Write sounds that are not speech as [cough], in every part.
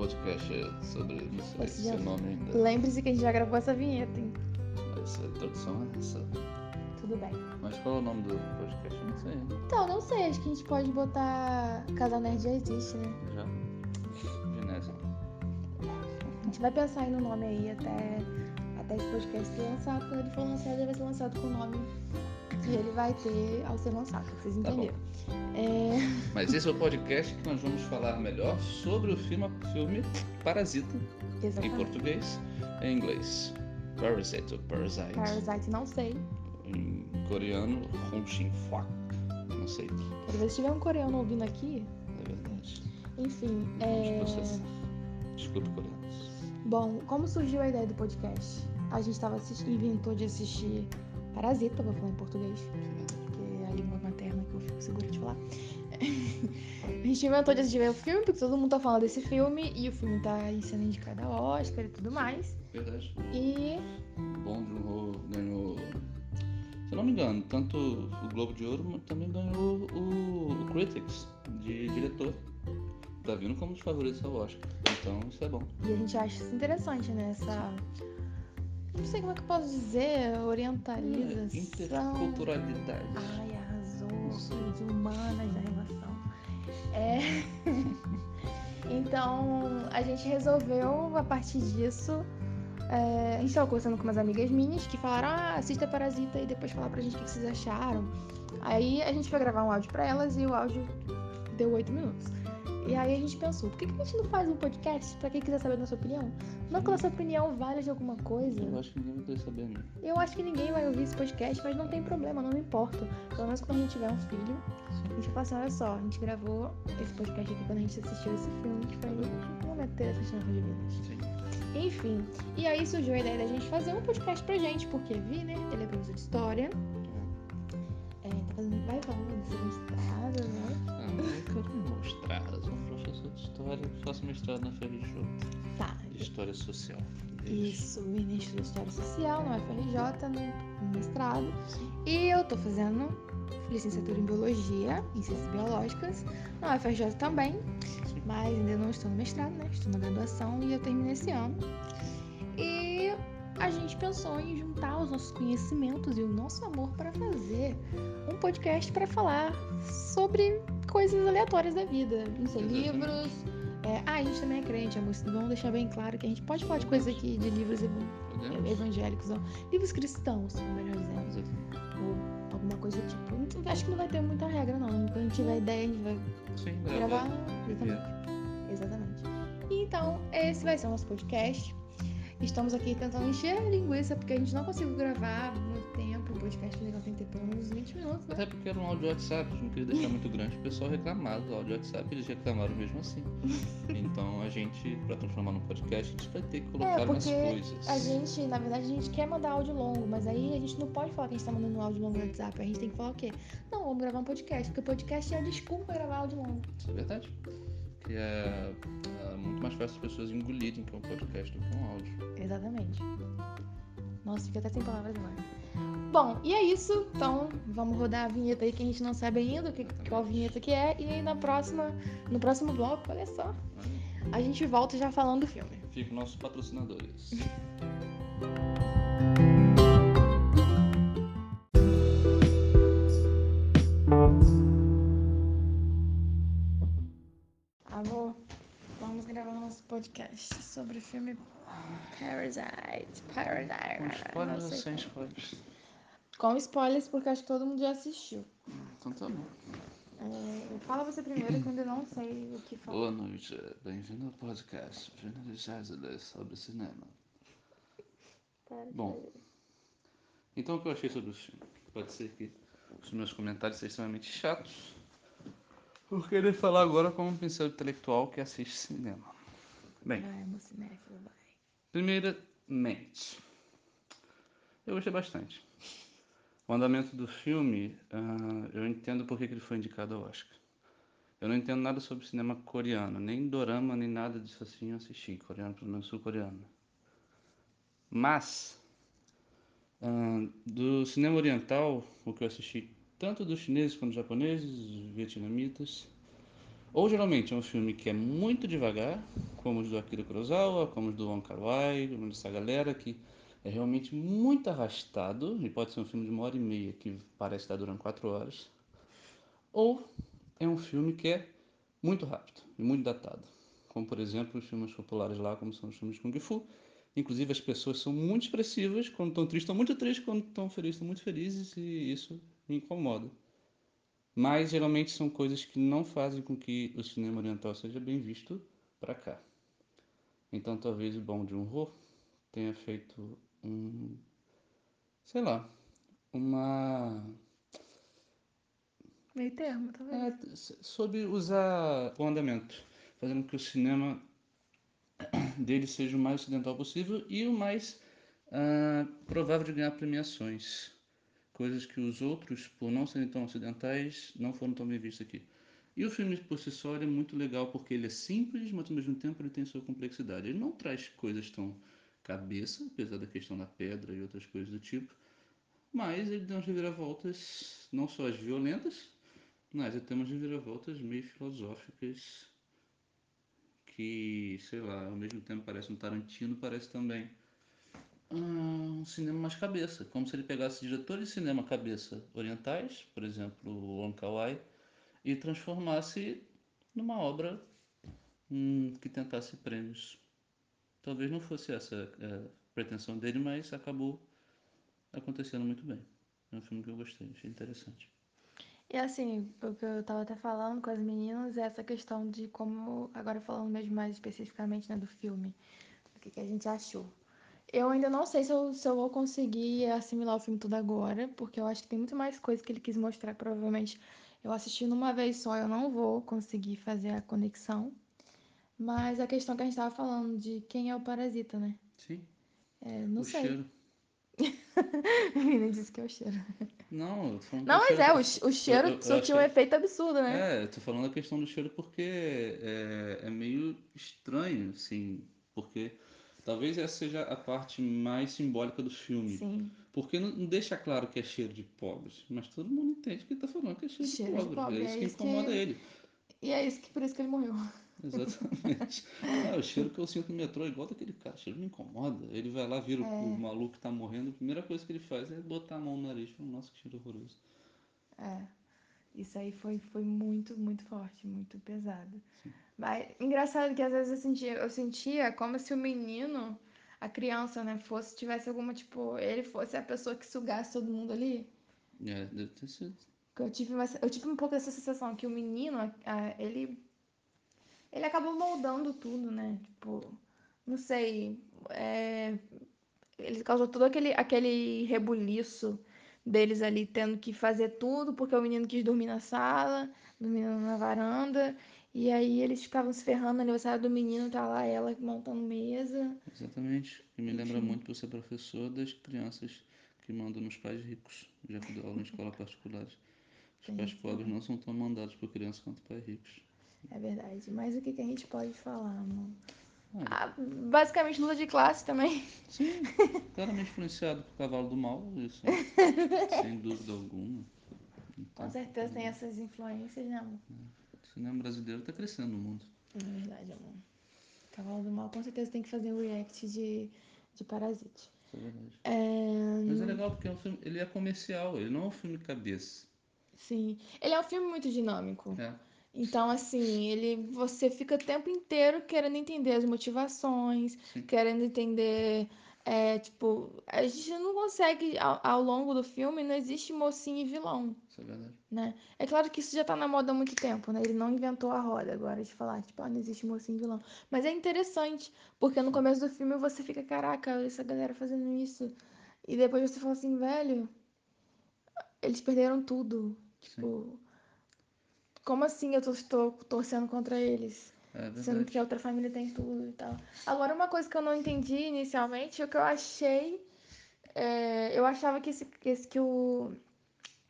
Podcast sobre. Não sei Esse seu já- nome ainda. Lembre-se que a gente já gravou essa vinheta, hein? Mas a introdução é essa. Tudo bem. Mas qual é o nome do podcast? Eu não sei ainda. Então, não sei, acho que a gente pode botar. Casal Nerd já existe, né? Já. Genésio. A gente vai pensar aí no nome aí até, até esse podcast ser lançado. Quando ele for lançado, ele vai ser lançado com o nome que ele vai ter ao ser lançado, vocês Tá entenderam. É, Mas esse é o podcast que nós vamos falar melhor sobre o filme, filme Parasita, em exatamente. português, em inglês. Parasite ou Parasite. Parasite, não sei. Em coreano, Hong Shin Fak. Não sei. Quero ver se tiver um coreano ouvindo aqui. É verdade. Enfim, é... Desculpe, coreanos. Bom, como surgiu a ideia do podcast? A gente tava assistindo, inventou de assistir Parasita, vou falar em português, porque é a língua materna que eu fico segura de falar. [laughs] a gente inventou de assistir o filme, porque todo mundo tá falando desse filme, e o filme tá sendo indicado ao Oscar e tudo mais. Verdade. E Bong Joon-ho ganhou, se eu não me engano, tanto o Globo de Ouro, mas também ganhou o, o Critics de diretor. Tá vindo como um dos favoritos ao Oscar. Então isso é bom. E a gente acha isso interessante, né? Essa. Não sei como é que eu posso dizer, orientalização. Interculturalidade. Ai, arrasou. De humanas da relação. É. [laughs] então, a gente resolveu, a partir disso. é, a gente tava conversando com umas amigas minhas que falaram: ah, assista Parasita e depois falar pra gente o que que vocês acharam. Aí a gente foi gravar um áudio pra elas e o áudio deu oito minutos. E aí a gente pensou, por que, que a gente não faz um podcast pra quem quiser saber a nossa opinião? Não que a nossa opinião vale de alguma coisa. Eu acho que ninguém vai querer saber mesmo. Eu acho que ninguém vai ouvir esse podcast, mas não tem problema, não me importa. Pelo menos quando a gente tiver um filho, a gente vai falar assim, olha só, a gente gravou esse podcast aqui quando a gente assistiu esse filme, que foi um momento interessante na nossa vida. Sim. Enfim, e aí surgiu a ideia da gente fazer um podcast pra gente, porque Vi, né, ele é professor de história, é, tá fazendo, vai falando né? Eu quero mostrar. Eu sou um professor de história, faço mestrado na FRJ. Tá, De história social. isso, ministro de História Social, no FRJ, no no mestrado. E eu tô fazendo licenciatura em Biologia, em Ciências Biológicas, na UFRJ também, mas ainda não estou no mestrado, né? Estou na graduação e eu terminei esse ano. A gente pensou em juntar os nossos conhecimentos e o nosso amor para fazer um podcast para falar sobre coisas aleatórias da vida. Não sei, livros. é, ah, a gente também é crente, amor. Vamos deixar bem claro que a gente pode falar de coisas aqui, de livros evan- Podemos? evangélicos, ó, livros cristãos, melhor dizendo ou alguma coisa do tipo. Acho que não vai ter muita regra, não. Quando a gente tiver ideia, a gente vai Sim, gravar. Exatamente. Exatamente. Então, esse vai ser o nosso podcast. Estamos aqui tentando encher a linguiça, porque a gente não conseguiu gravar muito tempo. O podcast legal tem que ter pelo menos 20 minutos, né? Até porque era um áudio WhatsApp, a gente não queria deixar muito grande, o pessoal reclamava do áudio WhatsApp, eles reclamaram mesmo assim. [laughs] Então a gente, pra transformar num podcast, a gente vai ter que colocar É, porque coisas. A gente, na verdade, a gente quer mandar áudio longo, mas aí a gente não pode falar que a gente tá mandando um áudio longo no WhatsApp. A gente tem que falar o quê? Não, vamos gravar um podcast, porque o podcast é a desculpa pra gravar áudio longo. Isso é verdade. Que é, é muito mais fácil as pessoas engolirem que um podcast do que um áudio. Exatamente. Nossa, fica até sem palavras agora. Bom, e é isso. Então, vamos rodar a vinheta aí que a gente não sabe ainda o que, qual vinheta que é. E aí na próxima, no próximo bloco, olha só, a gente volta já falando do filme. Fica nossos patrocinadores. [laughs] podcast sobre o filme Parasite. Com Parasite. spoilers não ou sem spoilers? Com spoilers, porque acho que todo mundo já assistiu. Então tá bom. É, fala você primeiro, que eu ainda não sei o que falar. Boa noite, bem-vindo ao podcast Generalizadas sobre cinema. Bom, então o que eu achei sobre o filme? Pode ser que os meus comentários sejam extremamente chatos. Vou querer falar agora como um pincel intelectual que assiste cinema. Bem, primeiramente, eu gostei bastante. O andamento do filme, ah, eu entendo por que que ele foi indicado ao Oscar. Eu não entendo nada sobre cinema coreano, nem dorama, nem nada disso assim eu assisti, coreano, pelo menos sul-coreano. Mas, ah, do cinema oriental, o que eu assisti tanto dos chineses quanto dos japoneses, vietnamitas, Ou geralmente é um filme que é muito devagar, como os do Akira Kurosawa, como os do Wong Kar-wai, como dessa galera que é realmente muito arrastado, e pode ser um filme de uma hora e meia que parece estar durando quatro horas. Ou é um filme que é muito rápido e muito datado, como por exemplo os filmes populares lá, como são os filmes de Kung Fu. Inclusive as pessoas são muito expressivas, quando estão tristes estão muito tristes, quando estão felizes estão muito felizes, e isso me incomoda. Mas geralmente são coisas que não fazem com que o cinema oriental seja bem visto para cá. Então talvez o Bong Joon-ho tenha feito um, sei lá, uma Meio termo, talvez. é, sobre usar o andamento, fazendo com que o cinema [coughs] dele seja o mais ocidental possível e o mais ah, provável de ganhar premiações coisas que os outros, por não serem tão ocidentais, não foram tão bem vistos aqui. E o filme por si só é muito legal porque ele é simples, mas ao mesmo tempo ele tem sua complexidade. Ele não traz coisas tão cabeça, apesar da questão da pedra e outras coisas do tipo, mas ele dá umas reviravoltas, não só as violentas, mas ele tem umas reviravoltas meio filosóficas que, sei lá, ao mesmo tempo parece um Tarantino, parece também um cinema mais cabeça, como se ele pegasse diretores de cinema cabeça orientais, por exemplo, o Wong Kar-wai, e transformasse numa obra hum, que tentasse prêmios. Talvez não fosse essa a pretensão dele, mas acabou acontecendo muito bem. É um filme que eu gostei, achei interessante. E assim, o que eu tava até falando com as meninas é essa questão de como, agora falando mesmo mais especificamente né, do filme, o que, que a gente achou. Eu ainda não sei se eu, se eu vou conseguir assimilar o filme tudo agora, porque eu acho que tem muito mais coisa que ele quis mostrar. Provavelmente eu assistindo uma vez só, eu não vou conseguir fazer a conexão. Mas a questão que a gente tava falando de quem é o parasita, né? Sim. É, não o sei. cheiro. [laughs] Menina disse que é o cheiro. Não, eu tô falando Não, mas cheiro- é, o, che- o cheiro eu- eu surtiu um efeito absurdo, né? É, eu tô falando a questão do cheiro porque é, é meio estranho, assim, porque talvez essa seja a parte mais simbólica do filme. Sim. Porque não, não deixa claro que é cheiro de pobres, mas todo mundo entende que ele tá falando que é cheiro, Cheiro de de pobre. É isso é que isso que- incomoda ele. E é isso que por isso que ele morreu. Exatamente. [laughs] Ah, o cheiro que eu sinto no metrô é igual daquele cara, o cheiro me incomoda. Ele vai lá, vira o- É. o maluco que tá morrendo, a primeira coisa que ele faz é botar a mão no nariz e falar, nossa, que cheiro horroroso. É. Isso aí foi, foi muito, muito forte, muito pesado. Mas engraçado que às vezes eu sentia, eu sentia como se o menino, a criança, né, fosse, tivesse alguma, tipo, ele fosse a pessoa que sugasse todo mundo ali. É, deve ter sido. Eu tive, uma, eu tive um pouco dessa sensação que o menino, ah, ele, ele acabou moldando tudo, né? Tipo, não sei, é, ele causou todo aquele, aquele rebuliço deles ali tendo que fazer tudo porque o menino quis dormir na sala, dormindo na varanda, e aí eles ficavam se ferrando no aniversário do menino, tá lá ela montando mesa. Exatamente. E me lembra Enfim. muito por ser professor das crianças que mandam nos pais ricos, já que dou aula em escola particular. Os [laughs] pais pobres não são tão mandados por crianças quanto pais ricos. É verdade. Mas o que, que a gente pode falar, amor? Ah, basicamente luta de classe também. sim, claramente influenciado por Cavalo do Mal, isso, [laughs] sem dúvida alguma. Então, Com certeza tem essas influências, né, amor? O cinema brasileiro está crescendo no mundo. É verdade, amor. Cavalo do Mal com certeza tem que fazer um react de, de Parasite. É verdade. É... Mas é legal porque é um filme, ele é comercial, ele não é um filme cabeça. Sim. Ele é um filme muito dinâmico. É, Então, assim, ele você fica o tempo inteiro querendo entender as motivações, Sim. querendo entender. é, tipo, a gente não consegue, ao, ao longo do filme, não existe mocinho e vilão, isso é verdade. né? É claro que isso já tá na moda há muito tempo, né? Ele não inventou a roda agora de falar, tipo, ah, não existe mocinho vilão. Mas é interessante, porque no começo do filme você fica, caraca, essa galera fazendo isso. E depois você fala assim, velho, eles perderam tudo. Tipo, como assim eu tô, estou torcendo contra eles? É Sendo que a outra família tem tudo e tal. Agora, uma coisa que eu não entendi inicialmente, o que eu achei. é, eu achava que esse, que esse que o.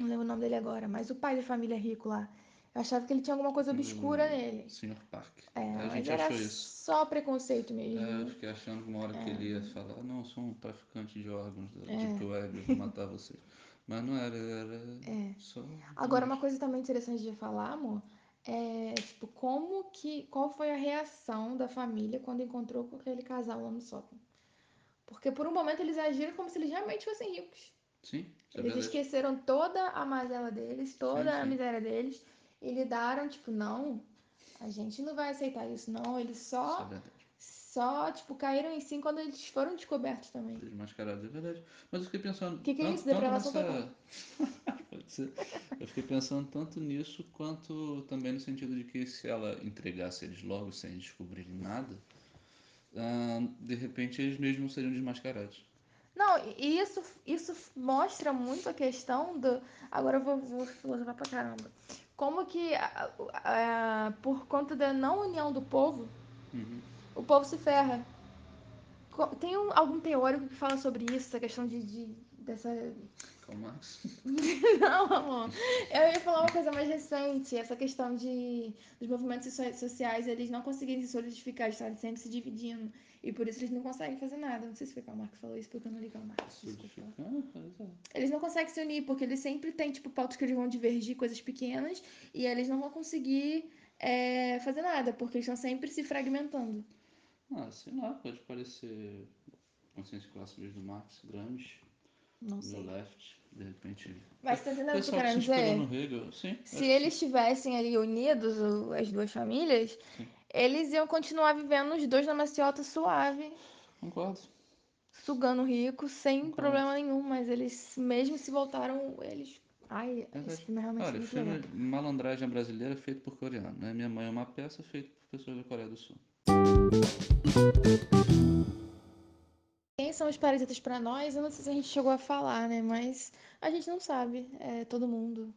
Não lembro o nome dele agora, mas o pai da família rico lá. Eu achava que ele tinha alguma coisa obscura nele. Sr. Park. É, a mas gente era achou isso. só preconceito mesmo. É, eu fiquei achando que uma hora que ele É. ia falar, "Ah, não, eu sou um traficante de órgãos da Deep Web, eu vou matar vocês. Mas não era, era É. só. Agora, uma coisa também interessante de falar, amor, é, tipo, como que. Qual foi a reação da família quando encontrou com aquele casal lá no sótão. Porque por um momento eles agiram como se eles realmente fossem ricos. Sim, é Eles verdade. esqueceram toda a mazela deles, toda Sim, a sim. miséria deles, e lidaram, tipo, não, a gente não vai aceitar isso, não. Eles Isso é só, só, tipo, caíram em si quando eles foram descobertos também. Desmascarados, é verdade. Mas eu fiquei pensando. Que que é tanto, isso? Depravação nessa... [laughs] Pode ser. Eu fiquei pensando tanto nisso quanto também no sentido de que se ela entregasse eles logo sem descobrirem nada, de repente eles mesmos seriam desmascarados. Não, e isso, isso mostra muito a questão do. Agora eu vou, vou filosofar pra caramba. Como que, a- a- por conta da não união do povo, Uhum. o povo se ferra. Tem um- algum teórico que fala sobre isso, essa questão de, de- dessa. Karl Marx. [laughs] Não, amor. Eu ia falar uma coisa mais recente, essa questão de dos movimentos so- sociais, eles não conseguirem se solidificar, eles estarem sempre se dividindo. E por isso eles não conseguem fazer nada. Não sei se foi Karl Marx que falou isso, porque eu não li Karl Marx. Eles não conseguem se unir, porque eles sempre têm, tipo, pautas que eles vão divergir, coisas pequenas, e eles não vão conseguir é, fazer nada, porque eles estão sempre se fragmentando. Ah, sei lá, pode parecer consciência de classe mesmo do Marx, Gramsci, Não no sei. left, de repente. Mas tá entendendo o que eu tô Pessoal que se querendo inspirou dizer? no sim. Se eles estivessem ali unidos, o- as duas famílias, Sim. Eles iam continuar vivendo os dois na maciota suave, Concordo. sugando rico, sem Concordo. problema nenhum, mas eles mesmo se voltaram, eles. Ai, esse Verdade. filme é realmente Olha, muito filme legal. Malandragem Brasileira feito por coreano, né? Minha Mãe é uma peça feita por pessoas da Coreia do Sul. Quem são os parasitas pra nós? Eu não sei se a gente chegou a falar, né? Mas a gente não sabe. É todo mundo.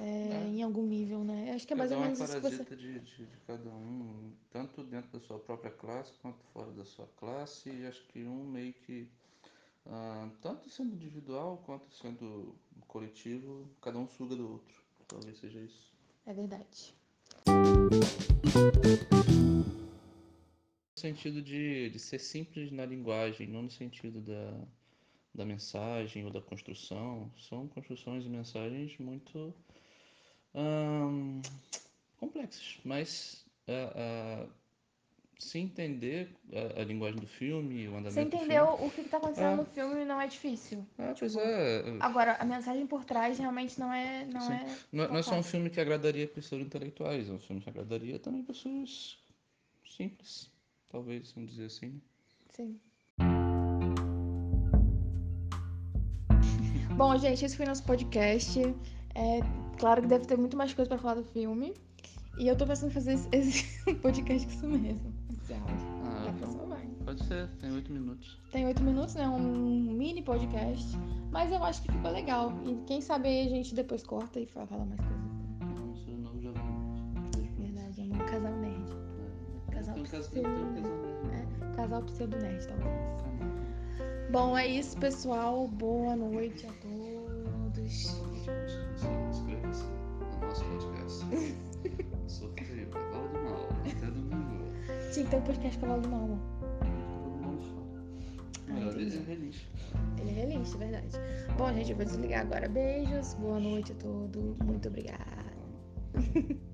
É, É. Em algum nível, né? Acho que é mais ou é menos isso que você. parasita de, de, de cada um, tanto dentro da sua própria classe quanto fora da sua classe, e acho que um meio que, ah, tanto sendo individual quanto sendo coletivo, cada um suga do outro. Talvez seja isso. É verdade. No sentido de, de ser simples na linguagem, não no sentido da, da mensagem ou da construção. São construções e mensagens muito ahn, complexas, mas ah, ah, se entender a, a linguagem do filme, o andamento entendeu filme. o que que tá acontecendo Ah. no filme não é difícil. Ah, pois Tipo, é. Agora, a mensagem por trás realmente não é. Não Sim. é, Não, é- não é só um filme que agradaria pessoas intelectuais, é um filme que agradaria também pessoas simples, talvez, vamos dizer assim. né? Sim. Bom, gente, esse foi nosso podcast. É, claro que deve ter muito mais coisa pra falar do filme. E eu tô pensando em fazer esse, esse [laughs] podcast com isso mesmo. Esse áudio. Ah, Tá então, vai. pode ser, tem oito minutos. Tem oito minutos, né? Um mini podcast. Mas eu acho que ficou legal. E quem sabe a gente depois corta e fala, fala mais coisas. Não, não já vai. Verdade, é um casal nerd. Casal Tem um caso, tem, tem um casal mesmo. Casal pseudo-nerd, talvez. Canal. Bom, é isso, pessoal. Boa noite a todos. Que ter um podcast Cavalo fala. Ah, Melhor entendi. é release. Ele é realista, é verdade. Bom, gente, eu vou desligar agora. Beijos, boa noite a todos. Muito obrigada. [laughs]